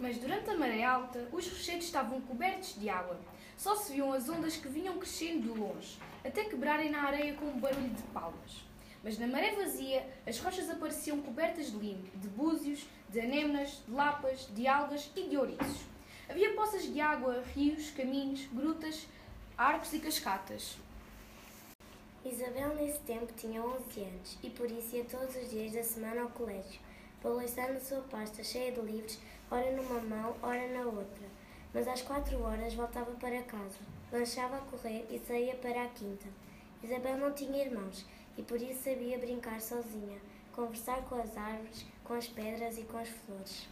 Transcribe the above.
Mas durante a maré alta, os rochedos estavam cobertos de água. Só se viam as ondas que vinham crescendo de longe, até quebrarem na areia com um barulho de palmas. Mas na maré vazia, as rochas apareciam cobertas de limo, de búzios, de anêmonas, de lapas, de algas e de ouriços. Havia poças de água, rios, caminhos, grutas, arcos e cascatas. Isabel nesse tempo tinha 11 anos e por isso ia todos os dias da semana ao colégio, balançando a sua pasta cheia de livros, ora numa mão, ora na outra. Mas às quatro horas voltava para casa, lanchava a correr e saía para a quinta. Isabel não tinha irmãos e por isso sabia brincar sozinha, conversar com as árvores, com as pedras e com as flores.